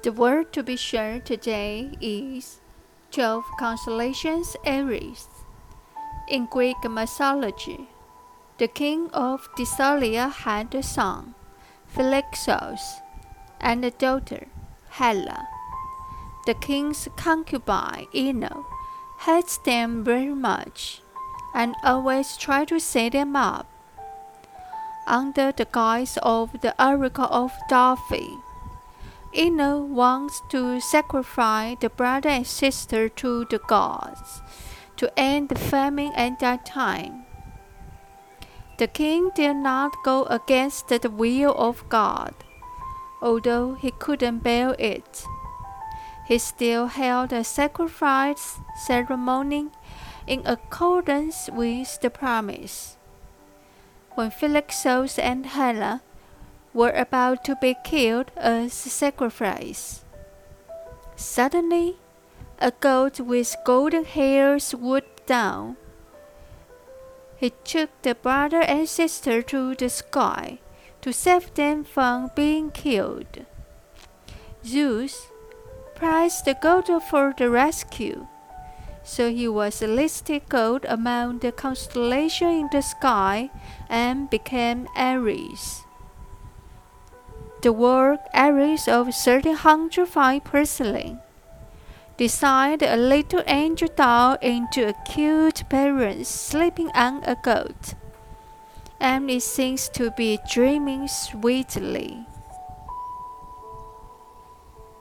The word to be shared today is 12 constellations Aries. In Greek mythology, the king of Thessalia had a son, Phylaxos, and a daughter, Helle. The king's concubine, Ino, hates them very much and always tried to set them up. Under the guise of the oracle of Delphi, Ino wants to sacrifice the brother and sister to the gods to end the famine at that time. The king did not go against the will of God, although he couldn't bear it. He still held a sacrifice ceremony in accordance with the promise. When Phylaxos and Helle were about to be killed as sacrifice. Suddenly, a goat with golden hair swooped down. He took the brother and sister to the sky to save them from being killed. Zeus prized the goat for the rescue, so he was listed goat among the constellations in the sky and became Aries. The work Aries of 1305 porcelain designed a little angel doll into a cute parent sleeping on a goat, it seems to be dreaming sweetly.